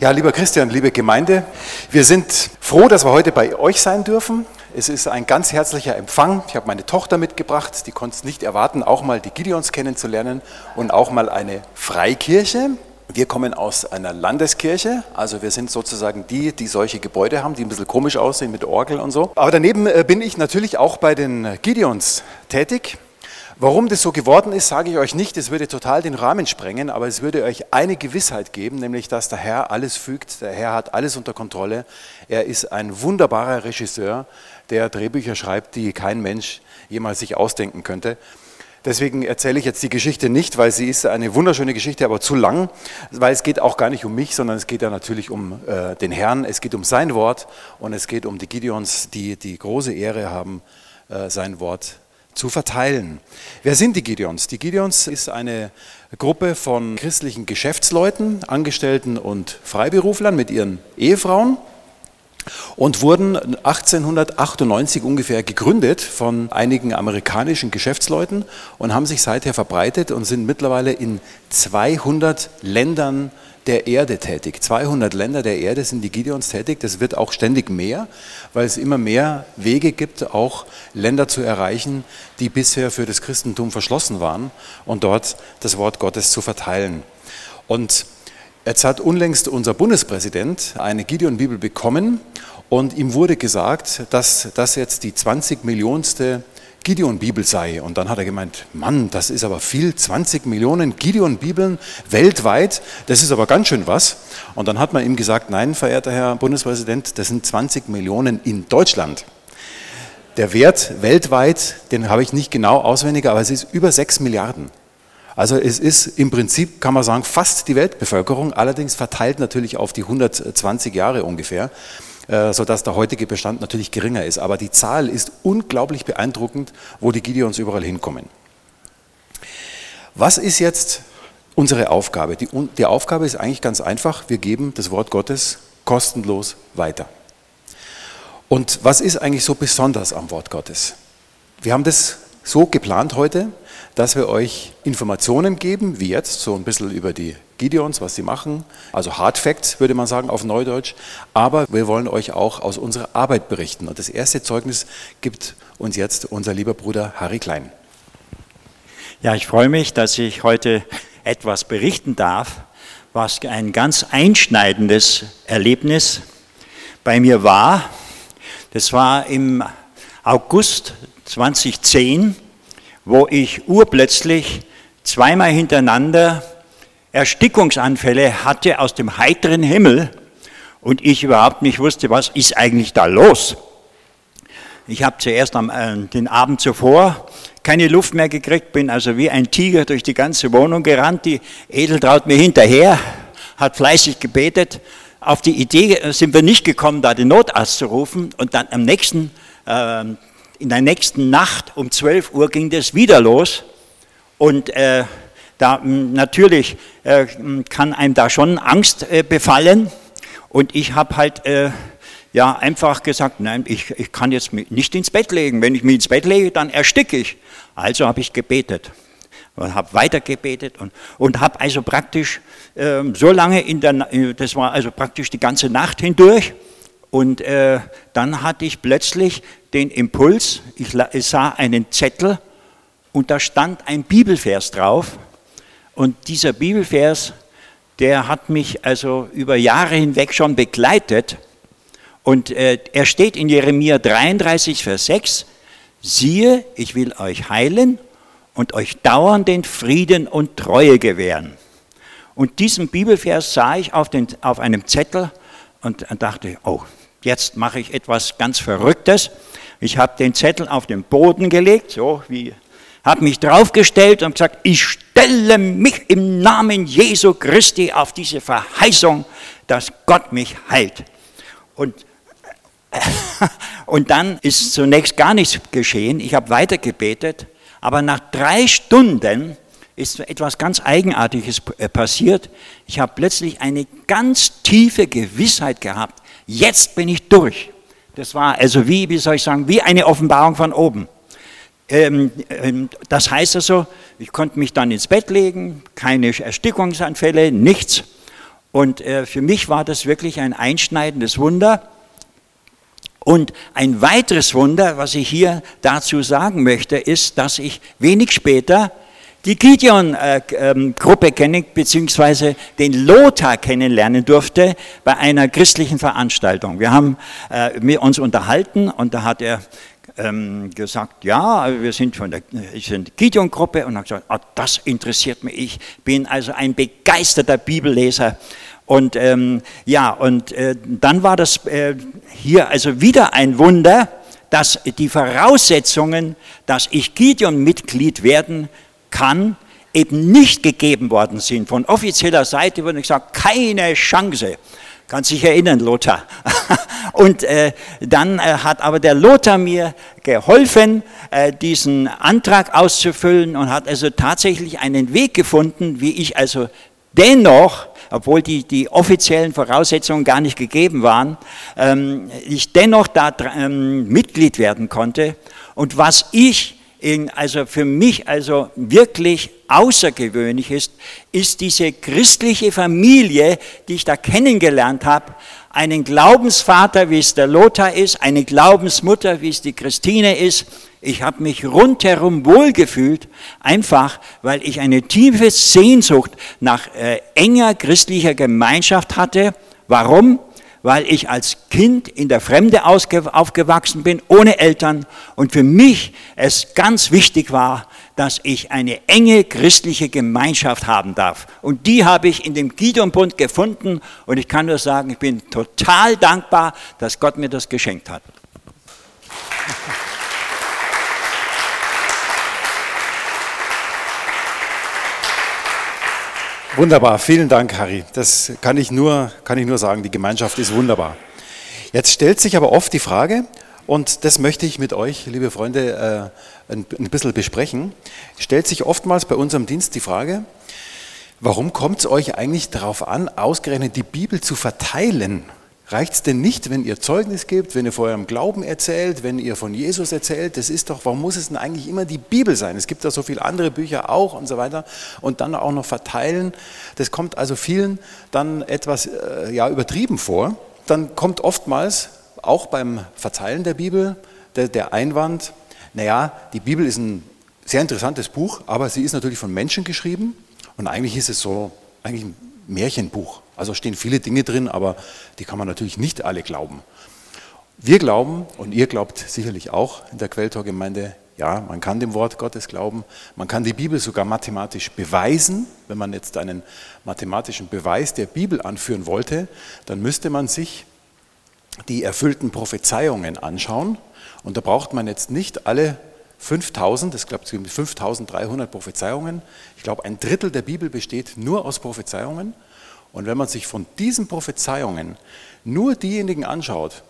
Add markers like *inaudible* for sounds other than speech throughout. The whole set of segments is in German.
Ja, lieber Christian, liebe Gemeinde, wir sind froh, dass wir heute bei euch sein dürfen. Es ist ein ganz herzlicher Empfang. Ich habe meine Tochter mitgebracht, die konnte es nicht erwarten, auch mal die Gideons kennenzulernen und auch mal eine Freikirche. Wir kommen aus einer Landeskirche, also wir sind sozusagen die, die solche Gebäude haben, die ein bisschen komisch aussehen mit Orgel und so. Aber daneben äh, bin ich natürlich auch bei den Gideons tätig. Warum das so geworden ist, sage ich euch nicht. Es würde total den Rahmen sprengen, aber es würde euch eine Gewissheit geben, nämlich dass der Herr alles fügt. Der Herr hat alles unter Kontrolle. Er ist ein wunderbarer Regisseur, der Drehbücher schreibt, die kein Mensch jemals sich ausdenken könnte. Deswegen erzähle ich jetzt die Geschichte nicht, weil sie ist eine wunderschöne Geschichte, aber zu lang, weil es geht auch gar nicht um mich, sondern es geht ja natürlich um äh, den Herrn, es geht um sein Wort und es geht um die Gideons, die die große Ehre haben, äh, sein Wort zu verteilen. Wer sind die Gideons? Die Gideons ist eine Gruppe von christlichen Geschäftsleuten, Angestellten und Freiberuflern mit ihren Ehefrauen und wurden 1898 ungefähr gegründet von einigen amerikanischen Geschäftsleuten und haben sich seither verbreitet und sind mittlerweile in 200 Ländern der Erde tätig. 200 Länder der Erde sind die Gideons tätig. Das wird auch ständig mehr, weil es immer mehr Wege gibt, auch Länder zu erreichen, die bisher für das Christentum verschlossen waren und dort das Wort Gottes zu verteilen. Und jetzt hat unlängst unser Bundespräsident eine Gideon-Bibel bekommen und ihm wurde gesagt, dass das jetzt die 20 Millionste Gideon-Bibel sei. Und dann hat er gemeint, Mann, das ist aber viel, 20 Millionen Gideon-Bibeln weltweit, das ist aber ganz schön was. Und dann hat man ihm gesagt, nein, verehrter Herr Bundespräsident, das sind 20 Millionen in Deutschland. Der Wert weltweit, den habe ich nicht genau auswendig, aber es ist über 6 Milliarden. Also es ist im Prinzip, kann man sagen, fast die Weltbevölkerung, allerdings verteilt natürlich auf die 120 Jahre ungefähr. Äh, sodass der heutige Bestand natürlich geringer ist. Aber die Zahl ist unglaublich beeindruckend, wo die Gideons überall hinkommen. Was ist jetzt unsere Aufgabe? Die, die Aufgabe ist eigentlich ganz einfach. Wir geben das Wort Gottes kostenlos weiter. Und was ist eigentlich so besonders am Wort Gottes? Wir haben das so geplant heute, dass wir euch Informationen geben, wie jetzt, so ein bisschen über die Gideons, was sie machen, also Hard Facts würde man sagen auf Neudeutsch, aber wir wollen euch auch aus unserer Arbeit berichten. Und das erste Zeugnis gibt uns jetzt unser lieber Bruder Harry Klein. Ja, ich freue mich, dass ich heute etwas berichten darf, was ein ganz einschneidendes Erlebnis bei mir war. Das war im August 2010, wo ich urplötzlich zweimal hintereinander Erstickungsanfälle hatte aus dem heiteren Himmel und ich überhaupt nicht wusste, was ist eigentlich da los. Ich habe zuerst am, äh, den Abend zuvor keine Luft mehr gekriegt, bin also wie ein Tiger durch die ganze Wohnung gerannt. Die Edeltraut mir hinterher, hat fleißig gebetet. Auf die Idee sind wir nicht gekommen, da den Notarzt zu rufen. Und dann am nächsten, äh, in der nächsten Nacht um 12 Uhr ging das wieder los. Und äh, da natürlich äh, kann einem da schon Angst äh, befallen. Und ich habe halt äh, ja einfach gesagt, nein, ich, ich kann jetzt nicht ins Bett legen. Wenn ich mich ins Bett lege, dann ersticke ich. Also habe ich gebetet und habe weiter gebetet und, und habe also praktisch äh, so lange in der, das war also praktisch die ganze Nacht hindurch. Und äh, dann hatte ich plötzlich den Impuls, ich, sah einen Zettel und da stand ein Bibelvers drauf und dieser Bibelvers, der hat mich also über Jahre hinweg schon begleitet. Und äh, er steht in Jeremia 33, Vers 6. Siehe, ich will euch heilen und euch dauernden Frieden und Treue gewähren. Und diesen Bibelvers sah ich auf, den, auf einem Zettel und dachte, oh, jetzt mache ich etwas ganz Verrücktes. Ich habe den Zettel auf den Boden gelegt, so wie habe mich draufgestellt und gesagt, ich stelle mich im Namen Jesu Christi auf diese Verheißung, dass Gott mich heilt. Und, *laughs* und dann ist zunächst gar nichts geschehen. Ich habe weiter gebetet, aber nach drei Stunden ist etwas ganz Eigenartiges äh, passiert. Ich habe plötzlich eine ganz tiefe Gewissheit gehabt. Jetzt bin ich durch. Das war also wie, wie soll ich sagen, wie eine Offenbarung von oben. Ähm, ähm, das heißt also, ich konnte mich dann ins Bett legen, keine Erstickungsanfälle, nichts. Und äh, für mich war das wirklich ein einschneidendes Wunder. Und ein weiteres Wunder, was ich hier dazu sagen möchte, ist, dass ich wenig später die Gideon-Gruppe äh, ähm, kennen, beziehungsweise den Lothar kennenlernen durfte bei einer christlichen Veranstaltung. Wir haben äh, uns unterhalten und da hat er ähm, gesagt, ja, wir sind von der Gideon-Gruppe und hat gesagt, oh, das interessiert mich. Ich bin also ein begeisterter Bibelleser. Und ähm, ja, und äh, dann war das äh, hier also wieder ein Wunder, dass die Voraussetzungen, dass ich Gideon-Mitglied werden kann, eben nicht gegeben worden sind. Von offizieller Seite wurde gesagt, keine Chance. Kannst dich erinnern, Lothar. *laughs* Und äh, dann äh, hat aber der Lothar mir geholfen, äh, diesen Antrag auszufüllen und hat also tatsächlich einen Weg gefunden, wie ich also dennoch, obwohl die, die offiziellen Voraussetzungen gar nicht gegeben waren, ähm, ich dennoch da ähm, Mitglied werden konnte. Und was ich also für mich also wirklich außergewöhnlich ist, ist diese christliche Familie, die ich da kennengelernt habe, einen Glaubensvater, wie es der Lothar ist, eine Glaubensmutter, wie es die Christine ist. Ich habe mich rundherum wohlgefühlt, einfach weil ich eine tiefe Sehnsucht nach äh, enger christlicher Gemeinschaft hatte. Warum? Weil ich als Kind in der Fremde aufgewachsen bin, ohne Eltern und für mich es ganz wichtig war, dass ich eine enge christliche Gemeinschaft haben darf. Und die habe ich in dem Gideon-Bund gefunden und ich kann nur sagen, ich bin total dankbar, dass Gott mir das geschenkt hat. Wunderbar, vielen Dank, Harry. Das kann ich, nur, kann ich nur sagen, die Gemeinschaft ist wunderbar. Jetzt stellt sich aber oft die Frage, und das möchte ich mit euch, liebe Freunde, äh, ein, ein bisschen besprechen, stellt sich oftmals bei unserem Dienst die Frage, warum kommt es euch eigentlich darauf an, ausgerechnet die Bibel zu verteilen? Reicht es denn nicht, wenn ihr Zeugnis gebt, wenn ihr vor eurem Glauben erzählt, wenn ihr von Jesus erzählt? Das ist doch, warum muss es denn eigentlich immer die Bibel sein? Es gibt ja so viele andere Bücher auch und so weiter. Und dann auch noch verteilen. Das kommt also vielen dann etwas äh, ja, übertrieben vor. Dann kommt oftmals auch beim Verteilen der Bibel der, der Einwand, naja, die Bibel ist ein sehr interessantes Buch, aber sie ist natürlich von Menschen geschrieben. Und eigentlich ist es so, eigentlich ein Märchenbuch. Also stehen viele Dinge drin, aber die kann man natürlich nicht alle glauben. Wir glauben, und ihr glaubt sicherlich auch in der Quelltor-Gemeinde, ja, man kann dem Wort Gottes glauben, man kann die Bibel sogar mathematisch beweisen. Wenn man jetzt einen mathematischen Beweis der Bibel anführen wollte, dann müsste man sich die erfüllten Prophezeiungen anschauen. Und da braucht man jetzt nicht alle 5000, es gibt 5300 Prophezeiungen. Ich glaube, ein Drittel der Bibel besteht nur aus Prophezeiungen. Und wenn man sich von diesen Prophezeiungen nur diejenigen anschaut,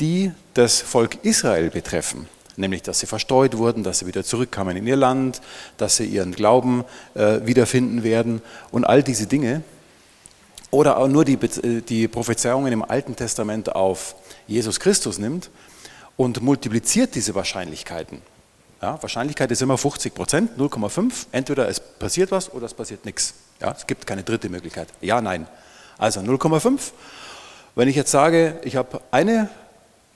die das Volk Israel betreffen, nämlich dass sie verstreut wurden, dass sie wieder zurückkamen in ihr Land, dass sie ihren Glauben äh, wiederfinden werden und all diese Dinge, oder auch nur die, äh, die Prophezeiungen im Alten Testament auf Jesus Christus nimmt und multipliziert diese Wahrscheinlichkeiten, ja, Wahrscheinlichkeit ist immer 50 Prozent, 0,5. Entweder es passiert was oder es passiert nichts. Ja, es gibt keine dritte Möglichkeit. Ja, nein. Also 0,5. Wenn ich jetzt sage, ich habe eine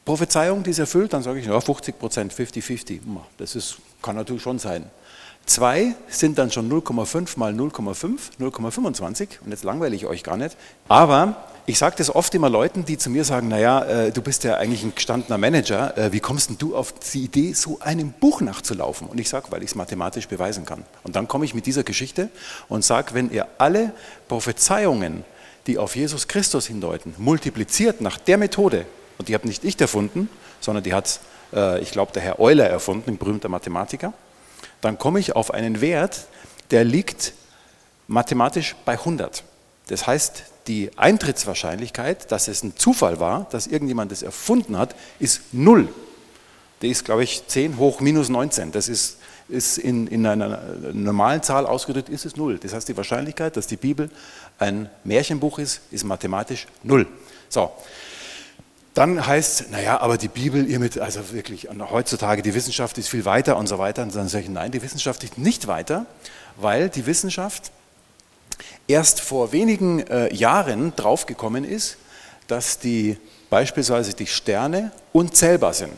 Prophezeiung, die ist erfüllt, dann sage ich, ja, 50 Prozent, 50-50. Das ist, kann natürlich schon sein. Zwei sind dann schon 0,5 mal 0,5, 0,25 und jetzt langweile ich euch gar nicht. Aber ich sage das oft immer Leuten, die zu mir sagen, naja, äh, du bist ja eigentlich ein gestandener Manager, äh, wie kommst denn du auf die Idee, so einem Buch nachzulaufen? Und ich sage, weil ich es mathematisch beweisen kann. Und dann komme ich mit dieser Geschichte und sage, wenn ihr alle Prophezeiungen, die auf Jesus Christus hindeuten, multipliziert nach der Methode, und die habe nicht ich erfunden, sondern die hat, äh, ich glaube, der Herr Euler erfunden, ein berühmter Mathematiker, dann komme ich auf einen Wert, der liegt mathematisch bei 100. Das heißt, die Eintrittswahrscheinlichkeit, dass es ein Zufall war, dass irgendjemand das erfunden hat, ist null. Die ist, glaube ich, 10 hoch minus 19. Das ist, ist in, in einer normalen Zahl ausgedrückt, ist es null. Das heißt, die Wahrscheinlichkeit, dass die Bibel ein Märchenbuch ist, ist mathematisch null. So. Dann heißt, naja, aber die Bibel, ihr mit, also wirklich, heutzutage die Wissenschaft ist viel weiter und so weiter. Und dann sage ich, nein, die Wissenschaft ist nicht weiter, weil die Wissenschaft erst vor wenigen äh, Jahren draufgekommen ist, dass die beispielsweise die Sterne unzählbar sind.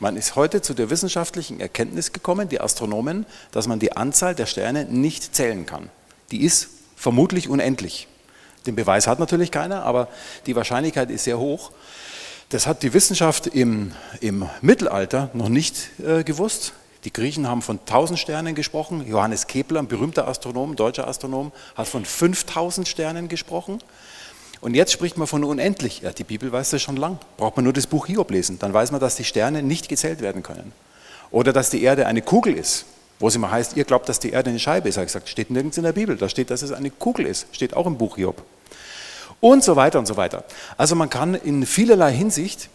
Man ist heute zu der wissenschaftlichen Erkenntnis gekommen, die Astronomen, dass man die Anzahl der Sterne nicht zählen kann. Die ist vermutlich unendlich. Den Beweis hat natürlich keiner, aber die Wahrscheinlichkeit ist sehr hoch. Das hat die Wissenschaft im, im Mittelalter noch nicht äh, gewusst. Die Griechen haben von 1000 Sternen gesprochen. Johannes Kepler, ein berühmter Astronom, deutscher Astronom, hat von 5000 Sternen gesprochen. Und jetzt spricht man von unendlich. Ja, die Bibel weiß das schon lang. Braucht man nur das Buch Hiob lesen. Dann weiß man, dass die Sterne nicht gezählt werden können. Oder dass die Erde eine Kugel ist. Wo es immer heißt, ihr glaubt, dass die Erde eine Scheibe ist. Ich gesagt, steht nirgends in der Bibel. Da steht, dass es eine Kugel ist. Steht auch im Buch Hiob. Und so weiter und so weiter. Also man kann in vielerlei Hinsicht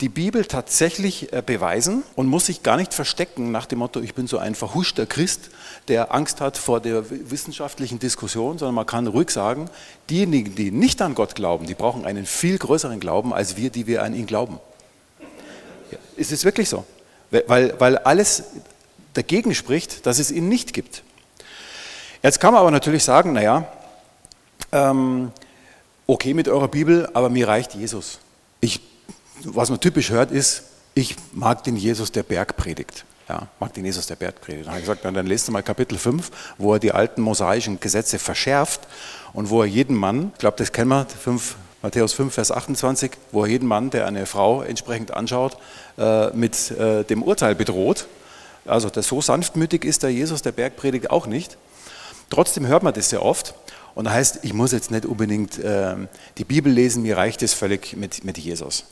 die Bibel tatsächlich äh, beweisen und muss sich gar nicht verstecken nach dem Motto, ich bin so ein verhuschter Christ, der Angst hat vor der wissenschaftlichen Diskussion, sondern man kann ruhig sagen, diejenigen, die nicht an Gott glauben, die brauchen einen viel größeren Glauben als wir, die wir an ihn glauben. Es ist wirklich so, weil, weil alles dagegen spricht, dass es ihn nicht gibt. Jetzt kann man aber natürlich sagen, naja, ähm, okay mit eurer Bibel, aber mir reicht Jesus. Ich was man typisch hört, ist, ich mag den Jesus, der Berg predigt. Ja, mag den Jesus, der Berg. Dann habe ich gesagt, dann lest du mal Kapitel 5, wo er die alten mosaischen Gesetze verschärft und wo er jeden Mann, ich glaube, das kennen wir, 5, Matthäus 5, Vers 28, wo er jeden Mann, der eine Frau entsprechend anschaut, äh, mit äh, dem Urteil bedroht. Also das so sanftmütig ist der Jesus, der Bergpredigt auch nicht. Trotzdem hört man das sehr oft. Und da heißt, ich muss jetzt nicht unbedingt äh, die Bibel lesen, mir reicht es völlig mit, mit Jesus.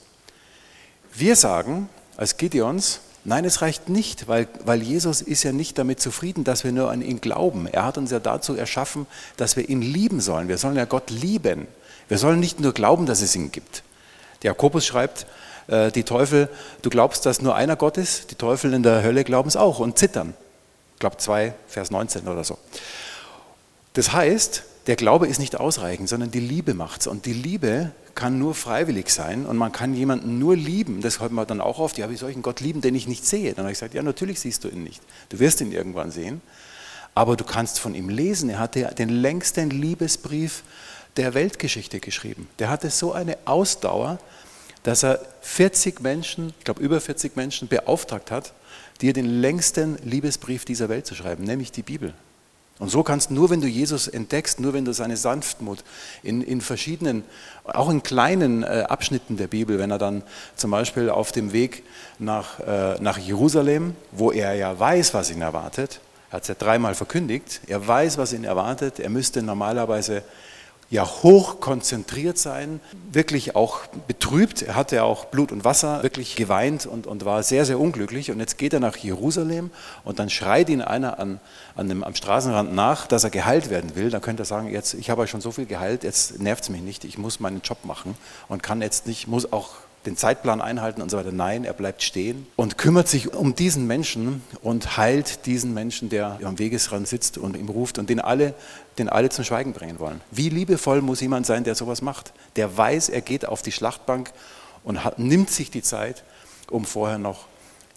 Wir sagen als Gideons, nein, es reicht nicht, weil, weil Jesus ist ja nicht damit zufrieden, dass wir nur an ihn glauben. Er hat uns ja dazu erschaffen, dass wir ihn lieben sollen. Wir sollen ja Gott lieben. Wir sollen nicht nur glauben, dass es ihn gibt. Der Jakobus schreibt, äh, die Teufel, du glaubst, dass nur einer Gott ist, die Teufel in der Hölle glauben es auch und zittern. Ich glaube 2, Vers 19 oder so. Das heißt, der Glaube ist nicht ausreichend, sondern die Liebe macht es. Und die Liebe kann nur freiwillig sein und man kann jemanden nur lieben. Das hört man dann auch oft, ja, wie soll ich einen Gott lieben, den ich nicht sehe? Dann habe ich gesagt, ja, natürlich siehst du ihn nicht. Du wirst ihn irgendwann sehen, aber du kannst von ihm lesen. Er hatte den längsten Liebesbrief der Weltgeschichte geschrieben. Der hatte so eine Ausdauer, dass er 40 Menschen, ich glaube über 40 Menschen beauftragt hat, dir den längsten Liebesbrief dieser Welt zu schreiben, nämlich die Bibel. Und so kannst nur, wenn du Jesus entdeckst, nur wenn du seine Sanftmut in, in verschiedenen, auch in kleinen äh, Abschnitten der Bibel, wenn er dann zum Beispiel auf dem Weg nach, äh, nach Jerusalem, wo er ja weiß, was ihn erwartet, er hat es ja dreimal verkündigt, er weiß, was ihn erwartet, er müsste normalerweise ja hoch konzentriert sein, wirklich auch betrübt. Er hatte auch Blut und Wasser, wirklich geweint und, und war sehr, sehr unglücklich. Und jetzt geht er nach Jerusalem und dann schreit ihn einer an, an dem, am Straßenrand nach, dass er geheilt werden will. Dann könnte er sagen, jetzt, ich habe euch schon so viel geheilt, jetzt nervt es mich nicht, ich muss meinen Job machen und kann jetzt nicht, muss auch den Zeitplan einhalten und so weiter. Nein, er bleibt stehen und kümmert sich um diesen Menschen und heilt diesen Menschen, der am Wegesrand sitzt und ihm ruft und den alle, den alle zum Schweigen bringen wollen. Wie liebevoll muss jemand sein, der sowas macht? Der weiß, er geht auf die Schlachtbank und hat, nimmt sich die Zeit, um vorher noch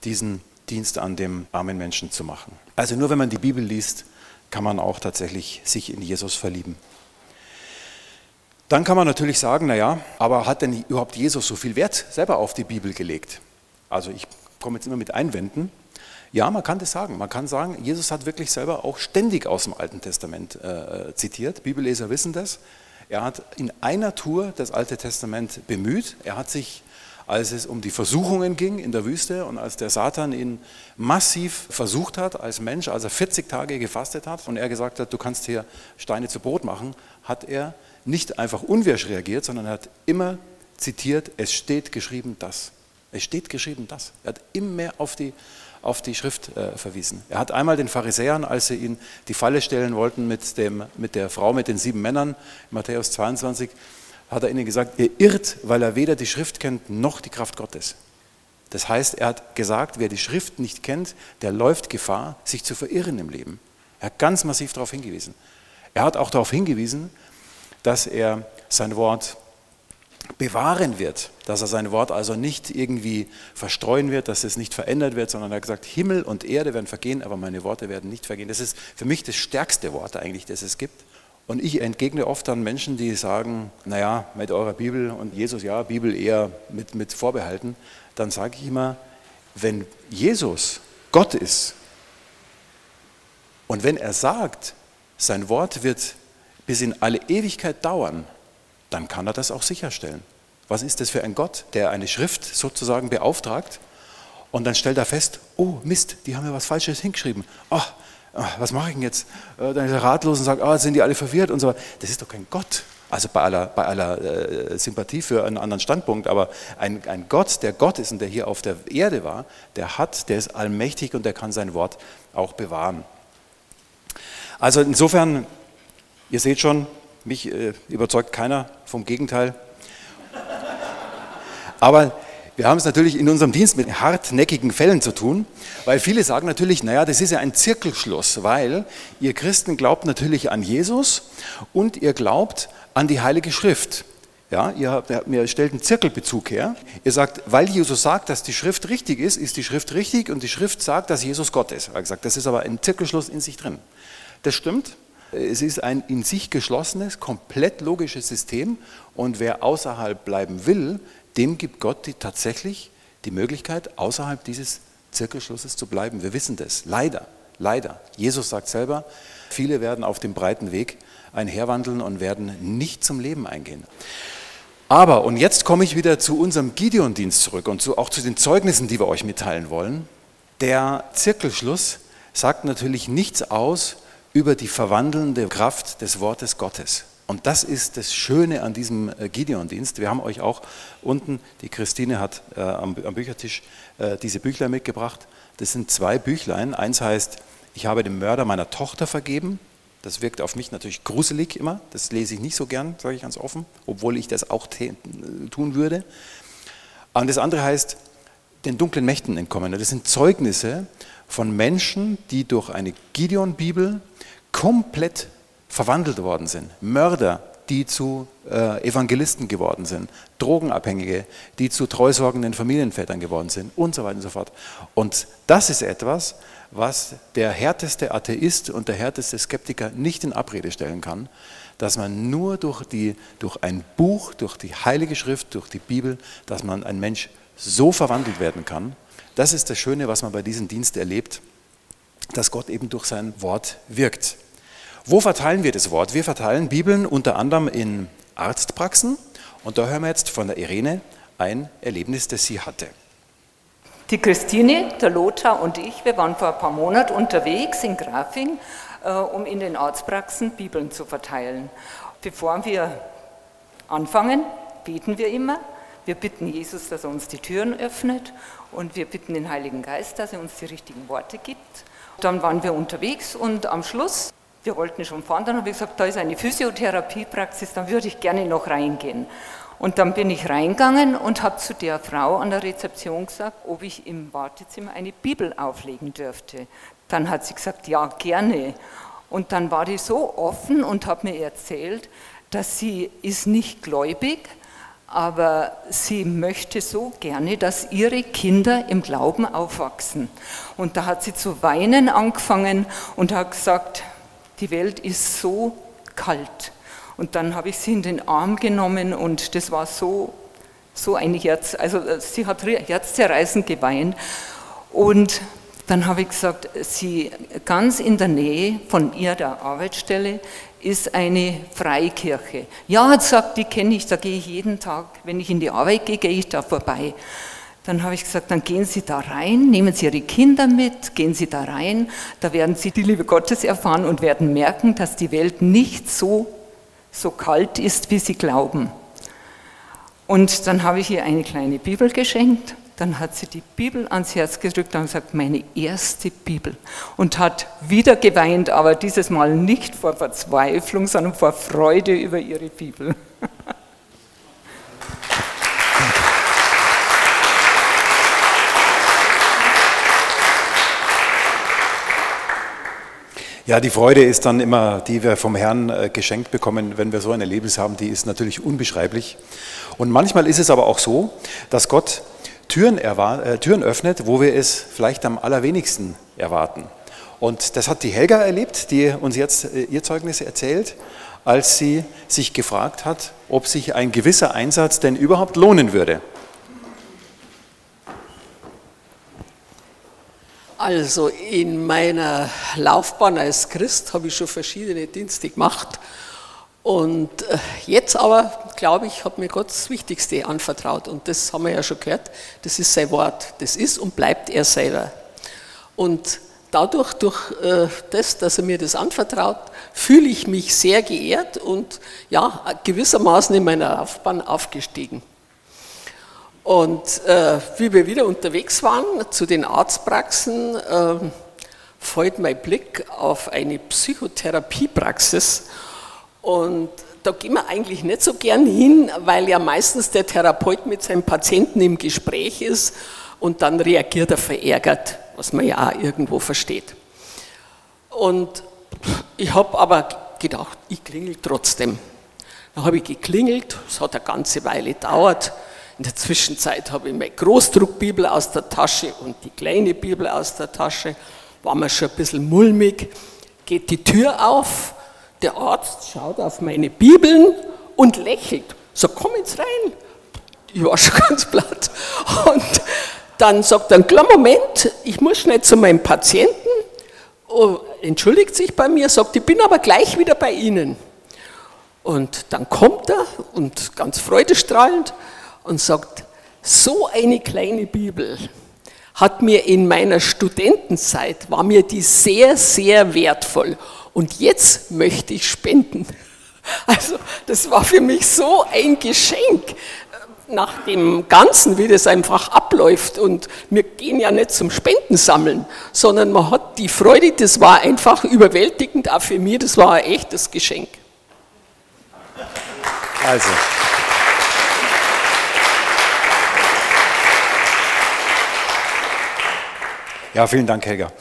diesen Dienst an dem armen Menschen zu machen. Also nur wenn man die Bibel liest, kann man auch tatsächlich sich in Jesus verlieben. Dann kann man natürlich sagen, naja, aber hat denn überhaupt Jesus so viel Wert selber auf die Bibel gelegt? Also ich komme jetzt immer mit Einwänden. Ja, man kann das sagen. Man kann sagen, Jesus hat wirklich selber auch ständig aus dem Alten Testament äh, zitiert. Bibelleser wissen das. Er hat in einer Tour das Alte Testament bemüht. Er hat sich, als es um die Versuchungen ging in der Wüste und als der Satan ihn massiv versucht hat als Mensch, als er 40 Tage gefastet hat und er gesagt hat, du kannst hier Steine zu Brot machen, hat er nicht einfach unwirsch reagiert, sondern er hat immer zitiert, es steht geschrieben das. Es steht geschrieben das. Er hat immer auf die, auf die Schrift äh, verwiesen. Er hat einmal den Pharisäern, als sie ihn die Falle stellen wollten mit, dem, mit der Frau mit den sieben Männern, Matthäus 22, hat er ihnen gesagt, ihr irrt, weil er weder die Schrift kennt noch die Kraft Gottes. Das heißt, er hat gesagt, wer die Schrift nicht kennt, der läuft Gefahr, sich zu verirren im Leben. Er hat ganz massiv darauf hingewiesen. Er hat auch darauf hingewiesen, dass er sein Wort bewahren wird, dass er sein Wort also nicht irgendwie verstreuen wird, dass es nicht verändert wird, sondern er hat gesagt, Himmel und Erde werden vergehen, aber meine Worte werden nicht vergehen. Das ist für mich das stärkste Wort eigentlich, das es gibt. Und ich entgegne oft an Menschen, die sagen, naja, mit eurer Bibel und Jesus, ja, Bibel eher mit, mit Vorbehalten. Dann sage ich immer, wenn Jesus Gott ist und wenn er sagt, sein Wort wird bis in alle Ewigkeit dauern, dann kann er das auch sicherstellen. Was ist das für ein Gott, der eine Schrift sozusagen beauftragt und dann stellt er fest, oh Mist, die haben ja was Falsches hingeschrieben. Oh, was mache ich denn jetzt? Äh, dann ist er ratlos und sagt, oh, sind die alle verwirrt und so. Das ist doch kein Gott. Also bei aller, bei aller äh, Sympathie für einen anderen Standpunkt, aber ein, ein Gott, der Gott ist und der hier auf der Erde war, der hat, der ist allmächtig und der kann sein Wort auch bewahren. Also insofern, ihr seht schon, mich äh, überzeugt keiner vom Gegenteil. Aber wir haben es natürlich in unserem Dienst mit hartnäckigen Fällen zu tun, weil viele sagen natürlich, naja, das ist ja ein Zirkelschluss, weil ihr Christen glaubt natürlich an Jesus und ihr glaubt an die Heilige Schrift. Ja, ihr, habt, ihr stellt einen Zirkelbezug her. Ihr sagt, weil Jesus sagt, dass die Schrift richtig ist, ist die Schrift richtig und die Schrift sagt, dass Jesus Gott ist. Er hat gesagt, das ist aber ein Zirkelschluss in sich drin. Das stimmt. Es ist ein in sich geschlossenes, komplett logisches System und wer außerhalb bleiben will, dem gibt Gott die, tatsächlich die Möglichkeit, außerhalb dieses Zirkelschlusses zu bleiben. Wir wissen das. Leider, leider. Jesus sagt selber, viele werden auf dem breiten Weg einherwandeln und werden nicht zum Leben eingehen. Aber, und jetzt komme ich wieder zu unserem Gideon-Dienst zurück und zu, auch zu den Zeugnissen, die wir euch mitteilen wollen. Der Zirkelschluss sagt natürlich nichts aus über die verwandelnde Kraft des Wortes Gottes. Und das ist das Schöne an diesem äh, Gideon-Dienst. Wir haben euch auch unten, die Christine hat äh, am, am, Büchertisch äh, diese Büchlein mitgebracht. Das sind zwei Büchlein. Eins heißt, ich habe dem Mörder meiner Tochter vergeben. Das wirkt auf mich natürlich gruselig immer. Das lese ich nicht so gern, sage ich ganz offen, obwohl ich das auch tun würde. Und das andere heißt, den dunklen Mächten entkommen. Das sind Zeugnisse von Menschen, die durch eine Gideon-Bibel komplett verwandelt worden sind. Mörder, die zu äh, Evangelisten geworden sind. Drogenabhängige, die zu treusorgenden Familienvätern geworden sind und so weiter und so fort. Und das ist etwas, was der härteste Atheist und der härteste Skeptiker nicht in Abrede stellen kann, dass man nur durch, die, durch ein Buch, durch die Heilige Schrift, durch die Bibel, dass man ein Mensch so verwandelt werden kann. Das ist das Schöne, was man bei diesem Dienst erlebt, dass Gott eben durch sein Wort wirkt. Wo verteilen wir das Wort? Wir verteilen Bibeln unter anderem in Arztpraxen und da hören wir jetzt von der Irene ein Erlebnis, das sie hatte. Die Christine, der Lothar und ich, wir waren vor ein paar Monaten unterwegs in Grafing, äh, um in den Arztpraxen Bibeln zu verteilen. Bevor wir anfangen, beten wir immer. Wir bitten Jesus, dass er uns die Türen öffnet und wir bitten den Heiligen Geist, dass er uns die richtigen Worte gibt. Dann waren wir unterwegs und am Schluss, wir wollten schon fahren, dann habe ich gesagt, da ist eine Physiotherapiepraxis, dann würde ich gerne noch reingehen. Und dann bin ich reingegangen und habe zu der Frau an der Rezeption gesagt, ob ich im Wartezimmer eine Bibel auflegen dürfte. Dann hat sie gesagt, ja, gerne. Und dann war die so offen und hat mir erzählt, dass sie ist nicht gläubig, aber sie möchte so gerne, dass ihre Kinder im Glauben aufwachsen. Und da hat sie zu weinen angefangen und hat gesagt, die Welt ist so kalt. Und dann habe ich sie in den Arm genommen und das war so, so ein Herz, also äh, sie hat herzzerreißend geweint. Und dann habe ich gesagt, sie ganz in der Nähe von ihrer Arbeitsstelle ist eine Freikirche. Ja, hat gesagt, die kenne ich, da gehe ich jeden Tag, wenn ich in die Arbeit gehe, gehe ich da vorbei. Dann habe ich gesagt, dann gehen Sie da rein, nehmen Sie Ihre Kinder mit, gehen Sie da rein, da werden Sie die Liebe Gottes erfahren und werden merken, dass die Welt nicht so so kalt ist, wie sie glauben. Und dann habe ich ihr eine kleine Bibel geschenkt. Dann hat sie die Bibel ans Herz gedrückt und gesagt, meine erste Bibel. Und hat wieder geweint, aber dieses Mal nicht vor Verzweiflung, sondern vor Freude über ihre Bibel. Ja, die Freude ist dann immer, die wir vom Herrn äh, geschenkt bekommen, wenn wir so ein Erlebnis haben, die ist natürlich unbeschreiblich. Und manchmal ist es aber auch so, dass Gott Türen, äh, Türen öffnet, wo wir es vielleicht am allerwenigsten erwarten. Und das hat die Helga erlebt, die uns jetzt äh, ihr Zeugnis erzählt. als sie sich gefragt hat, ob sich ein gewisser Einsatz denn überhaupt lohnen würde. Also in meiner Laufbahn als Christ habe ich schon verschiedene Dienste gemacht. Und äh, jetzt aber, glaube ich, hat mir Gott das Wichtigste anvertraut. Und das haben wir ja schon gehört, das ist sein Wort. Das ist und bleibt er selber. Und dadurch, durch äh, das, dass er mir das anvertraut, fühle ich mich sehr geehrt und ja, gewissermaßen in meiner Laufbahn aufgestiegen. Und äh, wie wir wieder unterwegs waren zu den Arztpraxen, äh, fällt mein Blick auf eine Psychotherapiepraxis. Und da gehen wir eigentlich nicht so gern hin, weil ja meistens der Therapeut mit seinem Patienten im Gespräch ist und dann reagiert er verärgert, was man ja auch irgendwo versteht. Und ich habe aber gedacht, ich klingel trotzdem. Dann habe ich geklingelt, es hat eine ganze Weile gedauert. In der Zwischenzeit habe ich meine Großdruckbibel aus der Tasche und die kleine Bibel aus der Tasche. War mir schon ein bisschen mulmig. Geht die Tür auf, der Arzt schaut auf meine Bibeln und lächelt. So, komm jetzt rein. Ich war schon *laughs* ganz platt. Und dann sagt er, einen kleinen Moment, ich muss schnell zu meinem Patienten. Oh, entschuldigt sich bei mir, sagt, ich bin aber gleich wieder bei Ihnen. Und dann kommt er und ganz freudestrahlend und sagt, so eine kleine Bibel hat mir in meiner Studentenzeit, war mir die sehr, sehr wertvoll. Und jetzt möchte ich spenden. Also das war für mich so ein Geschenk nach dem Ganzen, wie das einfach abläuft. Und wir gehen ja nicht zum Spendensammeln, sondern man hat die Freude, das war einfach überwältigend, auch für mich, das war ein echtes Geschenk. Also. Ja, vielen Dank, Helga.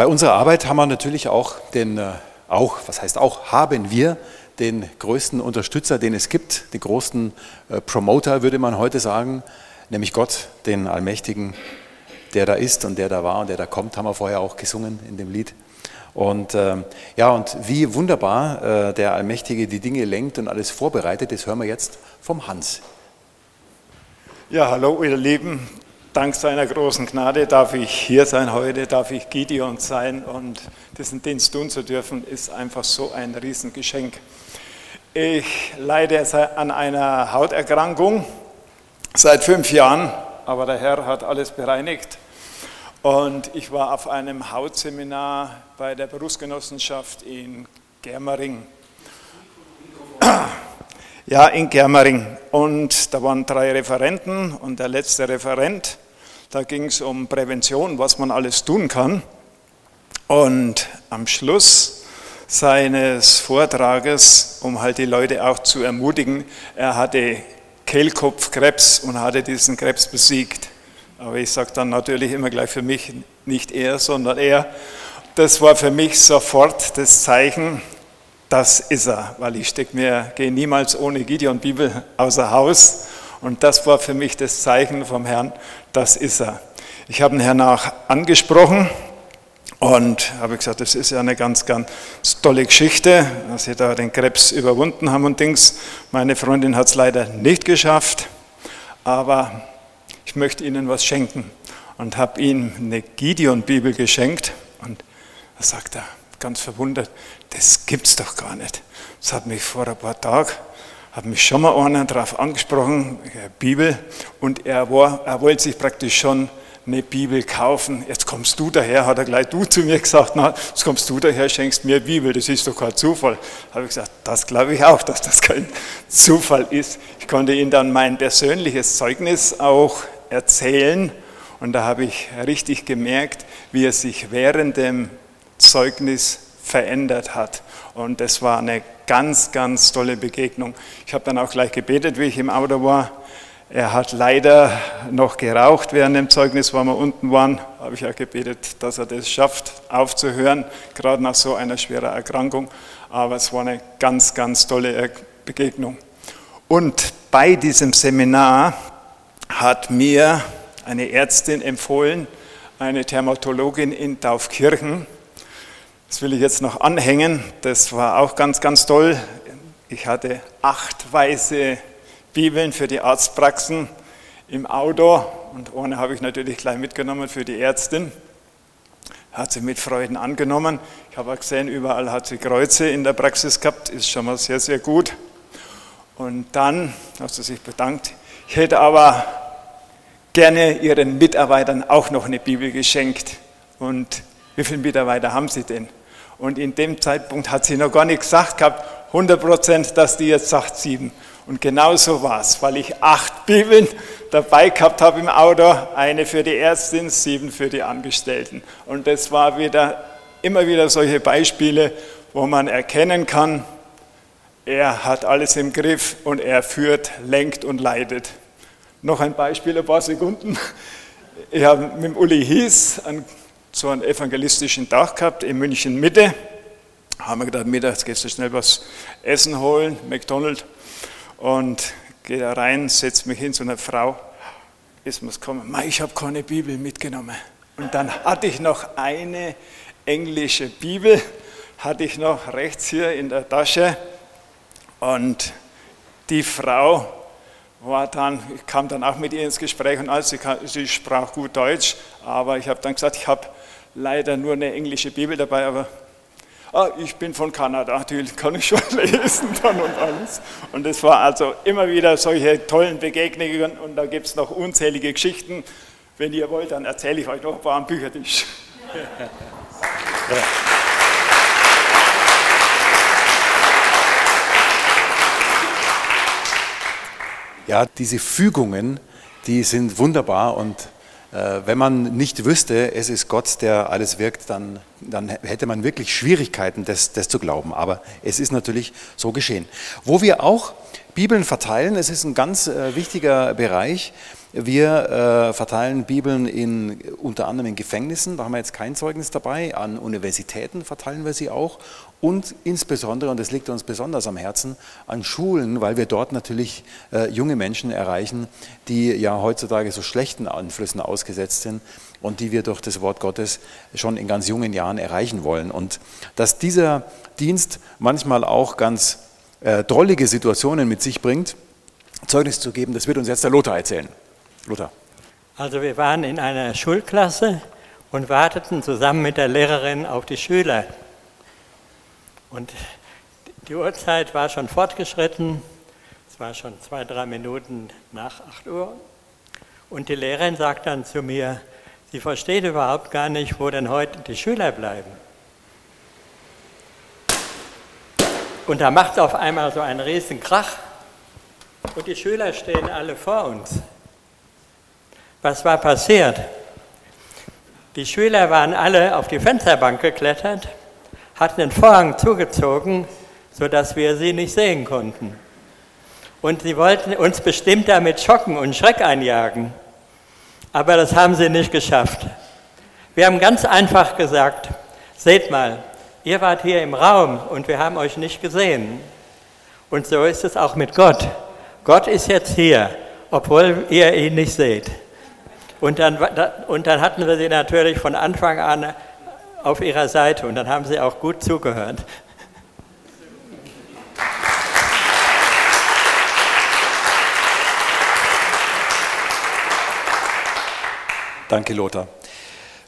Bei unserer Arbeit haben wir natürlich auch den, äh, auch, was heißt auch, haben wir den größten Unterstützer, den es gibt, den großen äh, Promoter, würde man heute sagen, nämlich Gott, den Allmächtigen, der da ist und der da war und der da kommt, haben wir vorher auch gesungen in dem Lied. Und äh, ja, und wie wunderbar äh, der Allmächtige die Dinge lenkt und alles vorbereitet, das hören wir jetzt vom Hans. Ja, hallo ihr Lieben, Dank seiner großen Gnade darf ich hier sein heute, darf ich Gideon sein und diesen Dienst tun zu dürfen, ist einfach so ein Riesengeschenk. Ich leide an einer Hauterkrankung seit fünf Jahren, aber der Herr hat alles bereinigt. Und ich war auf einem Hautseminar bei der Berufsgenossenschaft in Germering. Ja, in Germering. Und da waren drei Referenten und der letzte Referent, da ging es um Prävention, was man alles tun kann. Und am Schluss seines Vortrages, um halt die Leute auch zu ermutigen, er hatte Kehlkopfkrebs und hatte diesen Krebs besiegt. Aber ich sage dann natürlich immer gleich für mich, nicht er, sondern er. Das war für mich sofort das Zeichen, das ist er, weil ich stecke mir, gehe niemals ohne Gideon Bibel außer Haus. Und das war für mich das Zeichen vom Herrn, das ist er. Ich habe den Herrn auch angesprochen und habe gesagt, das ist ja eine ganz, ganz tolle Geschichte, dass Sie da den Krebs überwunden haben und Dings. Meine Freundin hat es leider nicht geschafft, aber ich möchte Ihnen was schenken und habe ihm eine Gideon-Bibel geschenkt und da sagt er, ganz verwundert, das gibt's doch gar nicht. Das hat mich vor ein paar Tagen, hat mich schon mal einer darauf angesprochen, Bibel, und er, war, er wollte sich praktisch schon eine Bibel kaufen. Jetzt kommst du daher, hat er gleich du zu mir gesagt, na, jetzt kommst du daher, schenkst mir Bibel, das ist doch kein Zufall. Habe ich gesagt, das glaube ich auch, dass das kein Zufall ist. Ich konnte ihm dann mein persönliches Zeugnis auch erzählen und da habe ich richtig gemerkt, wie er sich während dem Zeugnis verändert hat. Und das war eine ganz, ganz tolle Begegnung. Ich habe dann auch gleich gebetet, wie ich im Auto war. Er hat leider noch geraucht während dem Zeugnis, wo wir unten waren. Habe ich auch gebetet, dass er das schafft, aufzuhören, gerade nach so einer schweren Erkrankung. Aber es war eine ganz, ganz tolle Begegnung. Und bei diesem Seminar hat mir eine Ärztin empfohlen, eine Thermatologin in Taufkirchen, das will ich jetzt noch anhängen. Das war auch ganz, ganz toll. ich hatte acht weiße Bibeln für die Arztpraxen im Auto und eine habe ich natürlich gleich mitgenommen für die Ärztin. Hat sie mit Freuden angenommen. Ich habe auch gesehen, überall hat sie Kreuze in der Praxis gehabt, ist schon mal sehr, sehr gut. Und dann hat sie sich bedankt. Ich hätte aber gerne ihren Mitarbeitern auch noch eine Bibel geschenkt. Und wie viele Mitarbeiter haben sie denn? Und in dem Zeitpunkt hat sie noch gar nicht gesagt gehabt, 100 Prozent, dass die jetzt sagt sieben. Und genau so war es, weil ich acht *laughs* Bibeln dabei gehabt habe im Auto, eine für die Ärztin, sieben für die Angestellten. Und das war wieder immer wieder solche Beispiele, wo man erkennen kann, er hat alles im Griff und er führt, lenkt und leitet. Noch ein Beispiel, ein paar Sekunden. Ich habe mit dem Uli Hies einen, so einen evangelistischen Tag gehabt in München Mitte. Haben wir gedacht, mittags gehst du schnell was essen holen, McDonald's. Und gehe da rein, setze mich hin zu einer Frau. Es muss kommen, ich habe keine Bibel mitgenommen. Und dann hatte ich noch eine englische Bibel, hatte ich noch rechts hier in der Tasche. Und die Frau war dann, ich kam dann auch mit ihr ins Gespräch und alles, sie, sie sprach gut Deutsch, aber ich habe dann gesagt, ich habe leider nur eine englische Bibel dabei, aber ah, ich bin von Kanada, die kann ich schon *laughs* lesen dann und alles. Und es war also immer wieder solche tollen Begegnungen und da gibt es noch unzählige Geschichten. Wenn ihr wollt, dann erzähle ich euch noch ein paar am Büchertisch. Ja. Diese Fügungen, die sind wunderbar und wenn man nicht wüsste, es ist Gott, der alles wirkt, dann, dann hätte man wirklich Schwierigkeiten, das, das zu glauben. Aber es ist natürlich so geschehen. Wo wir auch Bibeln verteilen, es ist ein ganz äh, wichtiger Bereich. Wir äh, verteilen Bibeln in, unter anderem in Gefängnissen, da haben wir jetzt kein Zeugnis dabei, an Universitäten verteilen wir sie auch und insbesondere, und das liegt uns besonders am Herzen, an Schulen, weil wir dort natürlich äh, junge Menschen erreichen, die ja heutzutage so schlechten Einflüssen ausgesetzt sind und die wir durch das Wort Gottes schon in ganz jungen Jahren erreichen wollen. Und dass dieser Dienst manchmal auch ganz äh, drollige Situationen mit sich bringt, Zeugnis zu geben, das wird uns jetzt der Lothar erzählen. Lothar. Also wir waren in einer Schulklasse und warteten zusammen mit der Lehrerin auf die Schüler. Und die Uhrzeit war schon fortgeschritten, es war schon zwei, drei Minuten nach 8 Uhr. Und die Lehrerin sagt dann zu mir, sie versteht überhaupt gar nicht, wo denn heute die Schüler bleiben. Und da macht es auf einmal so einen riesen Krach und die Schüler stehen alle vor uns. Was war passiert? Die Schüler waren alle auf die Fensterbank geklettert, hatten den Vorhang zugezogen, sodass wir sie nicht sehen konnten. Und sie wollten uns bestimmt damit schocken und Schreck einjagen. Aber das haben sie nicht geschafft. Wir haben ganz einfach gesagt, seht mal, ihr wart hier im Raum und wir haben euch nicht gesehen. Und so ist es auch mit Gott. Gott ist jetzt hier, obwohl ihr ihn nicht seht. Und dann, und dann hatten wir sie natürlich von Anfang an auf ihrer Seite und dann haben sie auch gut zugehört. Danke, Lothar.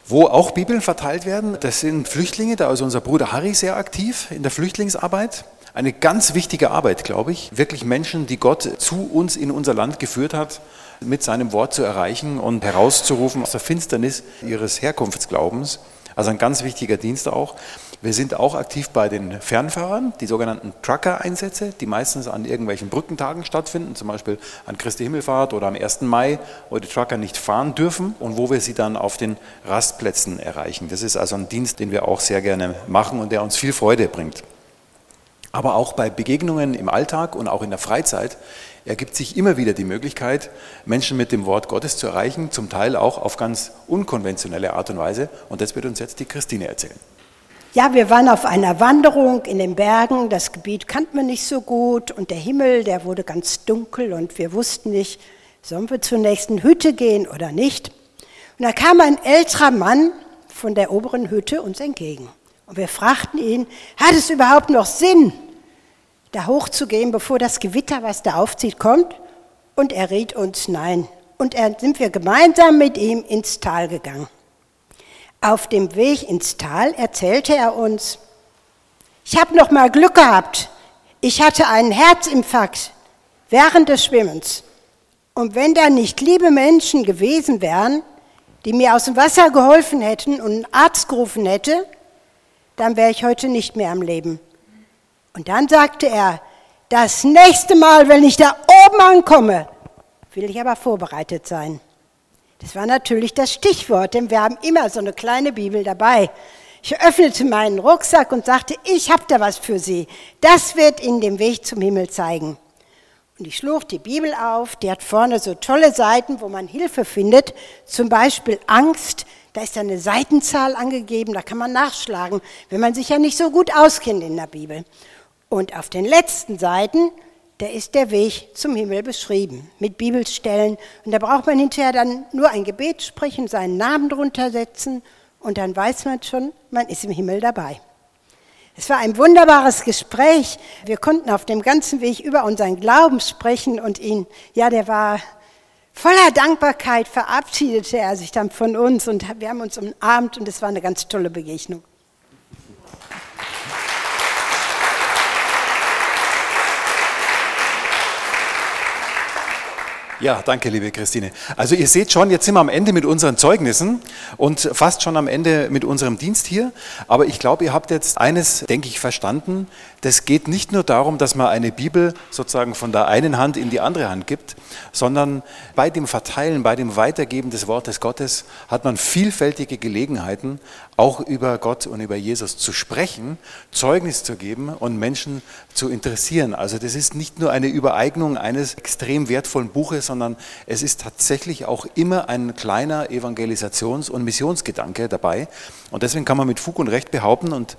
Wo auch Bibeln verteilt werden, das sind Flüchtlinge, da ist unser Bruder Harry sehr aktiv in der Flüchtlingsarbeit. Eine ganz wichtige Arbeit, glaube ich. Wirklich Menschen, die Gott zu uns in unser Land geführt hat mit seinem Wort zu erreichen und herauszurufen aus der Finsternis ihres Herkunftsglaubens. Also ein ganz wichtiger Dienst auch. Wir sind auch aktiv bei den Fernfahrern, die sogenannten Trucker-Einsätze, die meistens an irgendwelchen Brückentagen stattfinden, zum Beispiel an Christi Himmelfahrt oder am 1. Mai, wo die Trucker nicht fahren dürfen und wo wir sie dann auf den Rastplätzen erreichen. Das ist also ein Dienst, den wir auch sehr gerne machen und der uns viel Freude bringt. Aber auch bei Begegnungen im Alltag und auch in der Freizeit ergibt sich immer wieder die Möglichkeit, Menschen mit dem Wort Gottes zu erreichen, zum Teil auch auf ganz unkonventionelle Art und Weise. Und das wird uns jetzt die Christine erzählen. Ja, wir waren auf einer Wanderung in den Bergen. Das Gebiet kannten wir nicht so gut und der Himmel, der wurde ganz dunkel und wir wussten nicht, sollen wir zur nächsten Hütte gehen oder nicht. Und da kam ein älterer Mann von der oberen Hütte uns entgegen. Und wir fragten ihn, hat es überhaupt noch Sinn, da hochzugehen, bevor das Gewitter, was da aufzieht, kommt. Und er riet uns nein. Und dann sind wir gemeinsam mit ihm ins Tal gegangen. Auf dem Weg ins Tal erzählte er uns, ich habe noch mal Glück gehabt. Ich hatte einen Herzinfarkt während des Schwimmens. Und wenn da nicht liebe Menschen gewesen wären, die mir aus dem Wasser geholfen hätten und einen Arzt gerufen hätte, dann wäre ich heute nicht mehr am Leben. Und dann sagte er, das nächste Mal, wenn ich da oben ankomme, will ich aber vorbereitet sein. Das war natürlich das Stichwort, denn wir haben immer so eine kleine Bibel dabei. Ich öffnete meinen Rucksack und sagte, ich habe da was für Sie. Das wird Ihnen den Weg zum Himmel zeigen. Und ich schlug die Bibel auf, die hat vorne so tolle Seiten, wo man Hilfe findet, zum Beispiel Angst, da ist eine Seitenzahl angegeben, da kann man nachschlagen, wenn man sich ja nicht so gut auskennt in der Bibel. Und auf den letzten Seiten, da ist der Weg zum Himmel beschrieben, mit Bibelstellen. Und da braucht man hinterher dann nur ein Gebet sprechen, seinen Namen drunter setzen und dann weiß man schon, man ist im Himmel dabei. Es war ein wunderbares Gespräch. Wir konnten auf dem ganzen Weg über unseren Glauben sprechen und ihn, ja, der war voller Dankbarkeit, verabschiedete er sich dann von uns und wir haben uns umarmt und es war eine ganz tolle Begegnung. Ja, danke, liebe Christine. Also ihr seht schon, jetzt sind wir am Ende mit unseren Zeugnissen und fast schon am Ende mit unserem Dienst hier. Aber ich glaube, ihr habt jetzt eines, denke ich, verstanden. Das geht nicht nur darum, dass man eine Bibel sozusagen von der einen Hand in die andere Hand gibt, sondern bei dem Verteilen, bei dem Weitergeben des Wortes Gottes hat man vielfältige Gelegenheiten, auch über Gott und über Jesus zu sprechen, Zeugnis zu geben und Menschen zu interessieren. Also das ist nicht nur eine Übereignung eines extrem wertvollen Buches, sondern es ist tatsächlich auch immer ein kleiner Evangelisations- und Missionsgedanke dabei. Und deswegen kann man mit Fug und Recht behaupten, und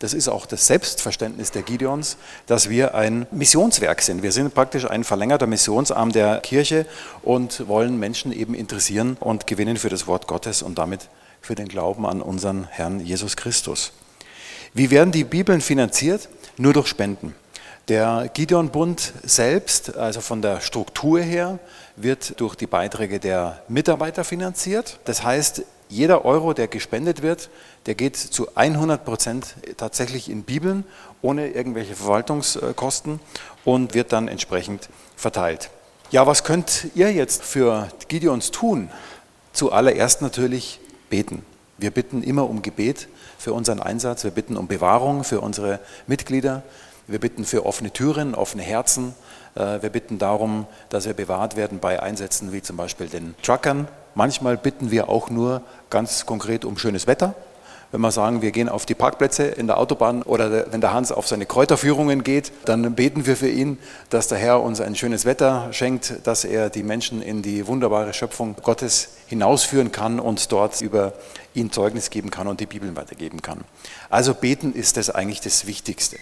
das ist auch das Selbstverständnis der Gideons, dass wir ein Missionswerk sind. Wir sind praktisch ein verlängerter Missionsarm der Kirche und wollen Menschen eben interessieren und gewinnen für das Wort Gottes und damit für den Glauben an unseren Herrn Jesus Christus. Wie werden die Bibeln finanziert? Nur durch Spenden. Der Gideon-Bund selbst, also von der Struktur her, wird durch die Beiträge der Mitarbeiter finanziert. Das heißt, jeder Euro, der gespendet wird, der geht zu 100 Prozent tatsächlich in Bibeln, ohne irgendwelche Verwaltungskosten und wird dann entsprechend verteilt. Ja, was könnt ihr jetzt für Gideons tun? Zuallererst natürlich beten. Wir bitten immer um Gebet für unseren Einsatz, wir bitten um Bewahrung für unsere Mitglieder, wir bitten für offene Türen, offene Herzen. Äh, wir bitten darum, dass wir bewahrt werden bei Einsätzen wie zum Beispiel den Truckern. Manchmal bitten wir auch nur ganz konkret um schönes Wetter. Wenn wir sagen, wir gehen auf die Parkplätze in der Autobahn oder wenn der Hans auf seine Kräuterführungen geht, dann beten wir für ihn, dass der Herr uns ein schönes Wetter schenkt, dass er die Menschen in die wunderbare Schöpfung Gottes hinausführen kann und dort über ihn Zeugnis geben kann und die Bibeln weitergeben kann. Also beten ist das eigentlich das Wichtigste.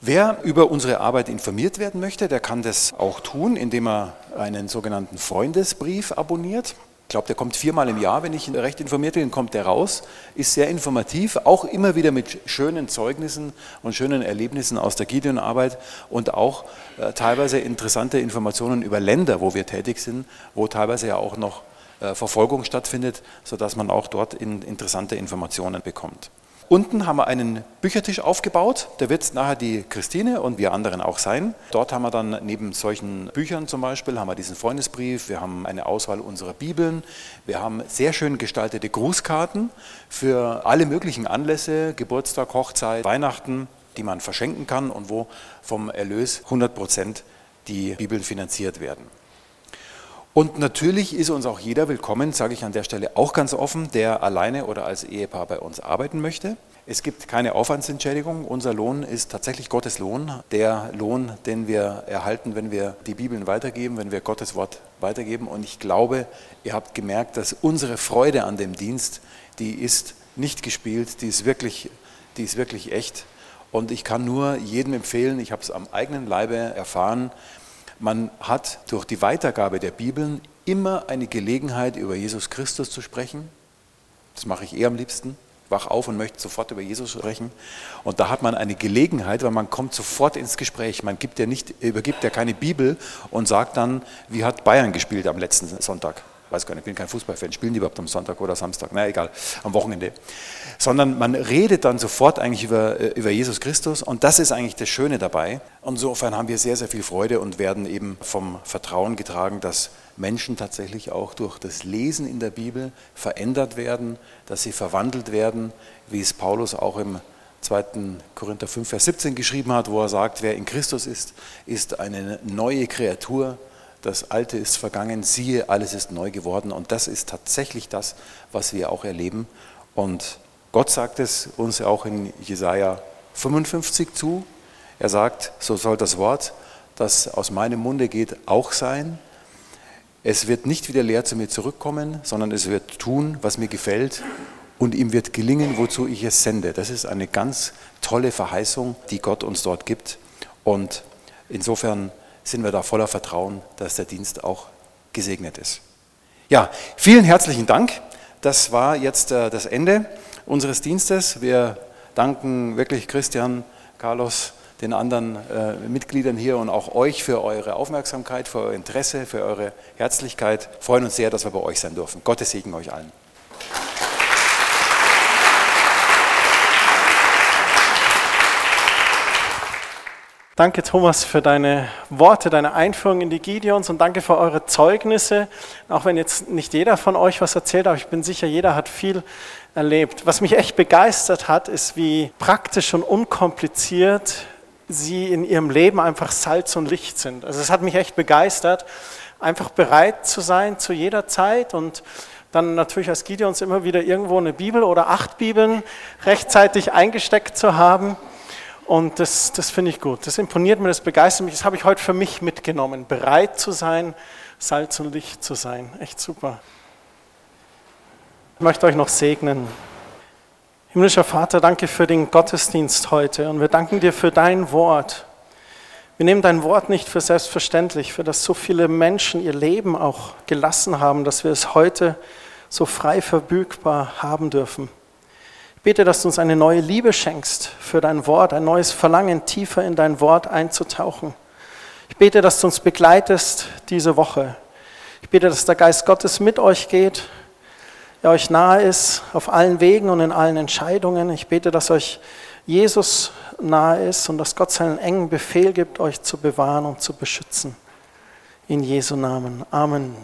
Wer über unsere Arbeit informiert werden möchte, der kann das auch tun, indem er einen sogenannten Freundesbrief abonniert. Ich glaube, der kommt viermal im Jahr, wenn ich recht informiert bin, kommt der raus. Ist sehr informativ, auch immer wieder mit schönen Zeugnissen und schönen Erlebnissen aus der Gideon-Arbeit und auch äh, teilweise interessante Informationen über Länder, wo wir tätig sind, wo teilweise ja auch noch äh, Verfolgung stattfindet, sodass man auch dort in interessante Informationen bekommt. Unten haben wir einen Büchertisch aufgebaut, der wird nachher die Christine und wir anderen auch sein. Dort haben wir dann neben solchen Büchern zum Beispiel, haben wir diesen Freundesbrief, wir haben eine Auswahl unserer Bibeln, wir haben sehr schön gestaltete Grußkarten für alle möglichen Anlässe, Geburtstag, Hochzeit, Weihnachten, die man verschenken kann und wo vom Erlös 100 Prozent die Bibeln finanziert werden. Und natürlich ist uns auch jeder willkommen, sage ich an der Stelle auch ganz offen, der alleine oder als Ehepaar bei uns arbeiten möchte. Es gibt keine Aufwandsentschädigung. Unser Lohn ist tatsächlich Gottes Lohn. Der Lohn, den wir erhalten, wenn wir die Bibeln weitergeben, wenn wir Gottes Wort weitergeben. Und ich glaube, ihr habt gemerkt, dass unsere Freude an dem Dienst, die ist nicht gespielt, die ist wirklich, die ist wirklich echt. Und ich kann nur jedem empfehlen, ich habe es am eigenen Leibe erfahren, man hat durch die Weitergabe der Bibeln immer eine Gelegenheit, über Jesus Christus zu sprechen. Das mache ich eher am liebsten, wach auf und möchte sofort über Jesus sprechen. Und da hat man eine Gelegenheit, weil man kommt sofort ins Gespräch. Man gibt ja nicht, übergibt ja keine Bibel und sagt dann, wie hat Bayern gespielt am letzten Sonntag weiß gar nicht, ich bin kein Fußballfan, spielen die überhaupt am Sonntag oder Samstag? Na egal, am Wochenende. Sondern man redet dann sofort eigentlich über, äh, über Jesus Christus und das ist eigentlich das Schöne dabei. Und insofern haben wir sehr, sehr viel Freude und werden eben vom Vertrauen getragen, dass Menschen tatsächlich auch durch das Lesen in der Bibel verändert werden, dass sie verwandelt werden, wie es Paulus auch im 2. Korinther 5, Vers 17 geschrieben hat, wo er sagt, wer in Christus ist, ist eine neue Kreatur das Alte ist vergangen, siehe, alles ist neu geworden. Und das ist tatsächlich das, was wir auch erleben. Und Gott sagt es uns auch in Jesaja 55 zu. Er sagt, so soll das Wort, das aus meinem Munde geht, auch sein. Es wird nicht wieder leer zu mir zurückkommen, sondern es wird tun, was mir gefällt und ihm wird gelingen, wozu ich es sende. Das ist eine ganz tolle Verheißung, die Gott uns dort gibt. Und insofern sind wir da voller Vertrauen, dass der Dienst auch gesegnet ist. Ja, vielen herzlichen Dank. Das war jetzt äh, das Ende unseres Dienstes. Wir danken wirklich Christian, Carlos, den anderen äh, Mitgliedern hier und auch euch für eure Aufmerksamkeit, für euer Interesse, für eure Herzlichkeit. Wir freuen uns sehr, dass wir bei euch sein dürfen. Gottes Segen euch allen. Danke, Thomas, für deine Worte, deine Einführung in die Gideons und danke für eure Zeugnisse. Auch wenn jetzt nicht jeder von euch was erzählt, aber ich bin sicher, jeder hat viel erlebt. Was mich echt begeistert hat, ist, wie praktisch und unkompliziert sie in ihrem Leben einfach Salz und Licht sind. Also es hat mich echt begeistert, einfach bereit zu sein zu jeder Zeit und dann natürlich als Gideons immer wieder irgendwo eine Bibel oder acht Bibeln rechtzeitig eingesteckt zu haben und das, das finde ich gut. Das imponiert mir, das begeistert mich. Das habe ich heute für mich mitgenommen. Bereit zu sein, Salz und Licht zu sein. Echt super. Ich möchte euch noch segnen. Himmlischer Vater, danke für den Gottesdienst heute und wir danken dir für dein Wort. Wir nehmen dein Wort nicht für selbstverständlich, für das so viele Menschen ihr Leben auch gelassen haben, dass wir es heute so frei verfügbar haben dürfen. Ich bete, dass du uns eine neue Liebe schenkst für dein Wort, ein neues Verlangen, tiefer in dein Wort einzutauchen. Ich bete, dass du uns begleitest diese Woche. Ich bete, dass der Geist Gottes mit euch geht, er euch nahe ist auf allen Wegen und in allen Entscheidungen. Ich bete, dass euch Jesus nahe ist und dass Gott seinen engen Befehl gibt, euch zu bewahren und zu beschützen. In Jesu Namen. Amen.